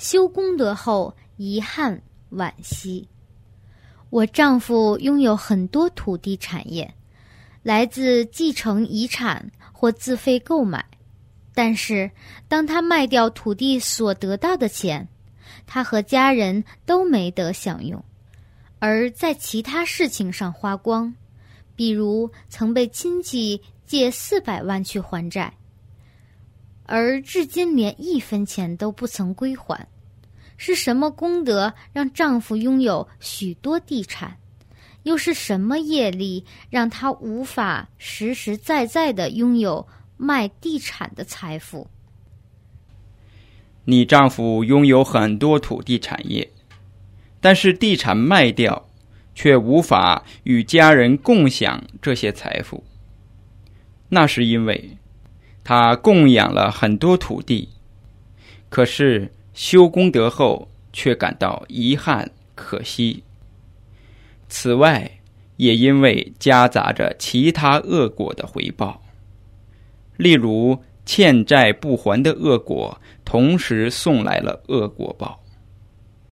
修功德后遗憾惋惜。我丈夫拥有很多土地产业，来自继承遗产或自费购买，但是当他卖掉土地所得到的钱，他和家人都没得享用，而在其他事情上花光，比如曾被亲戚借四百万去还债，而至今连一分钱都不曾归还。是什么功德让丈夫拥有许多地产？又是什么业力让他无法实实在在的拥有卖地产的财富？你丈夫拥有很多土地产业，但是地产卖掉，却无法与家人共享这些财富。那是因为他供养了很多土地，可是。修功德后，却感到遗憾可惜。此外，也因为夹杂着其他恶果的回报，例如欠债不还的恶果，同时送来了恶果报。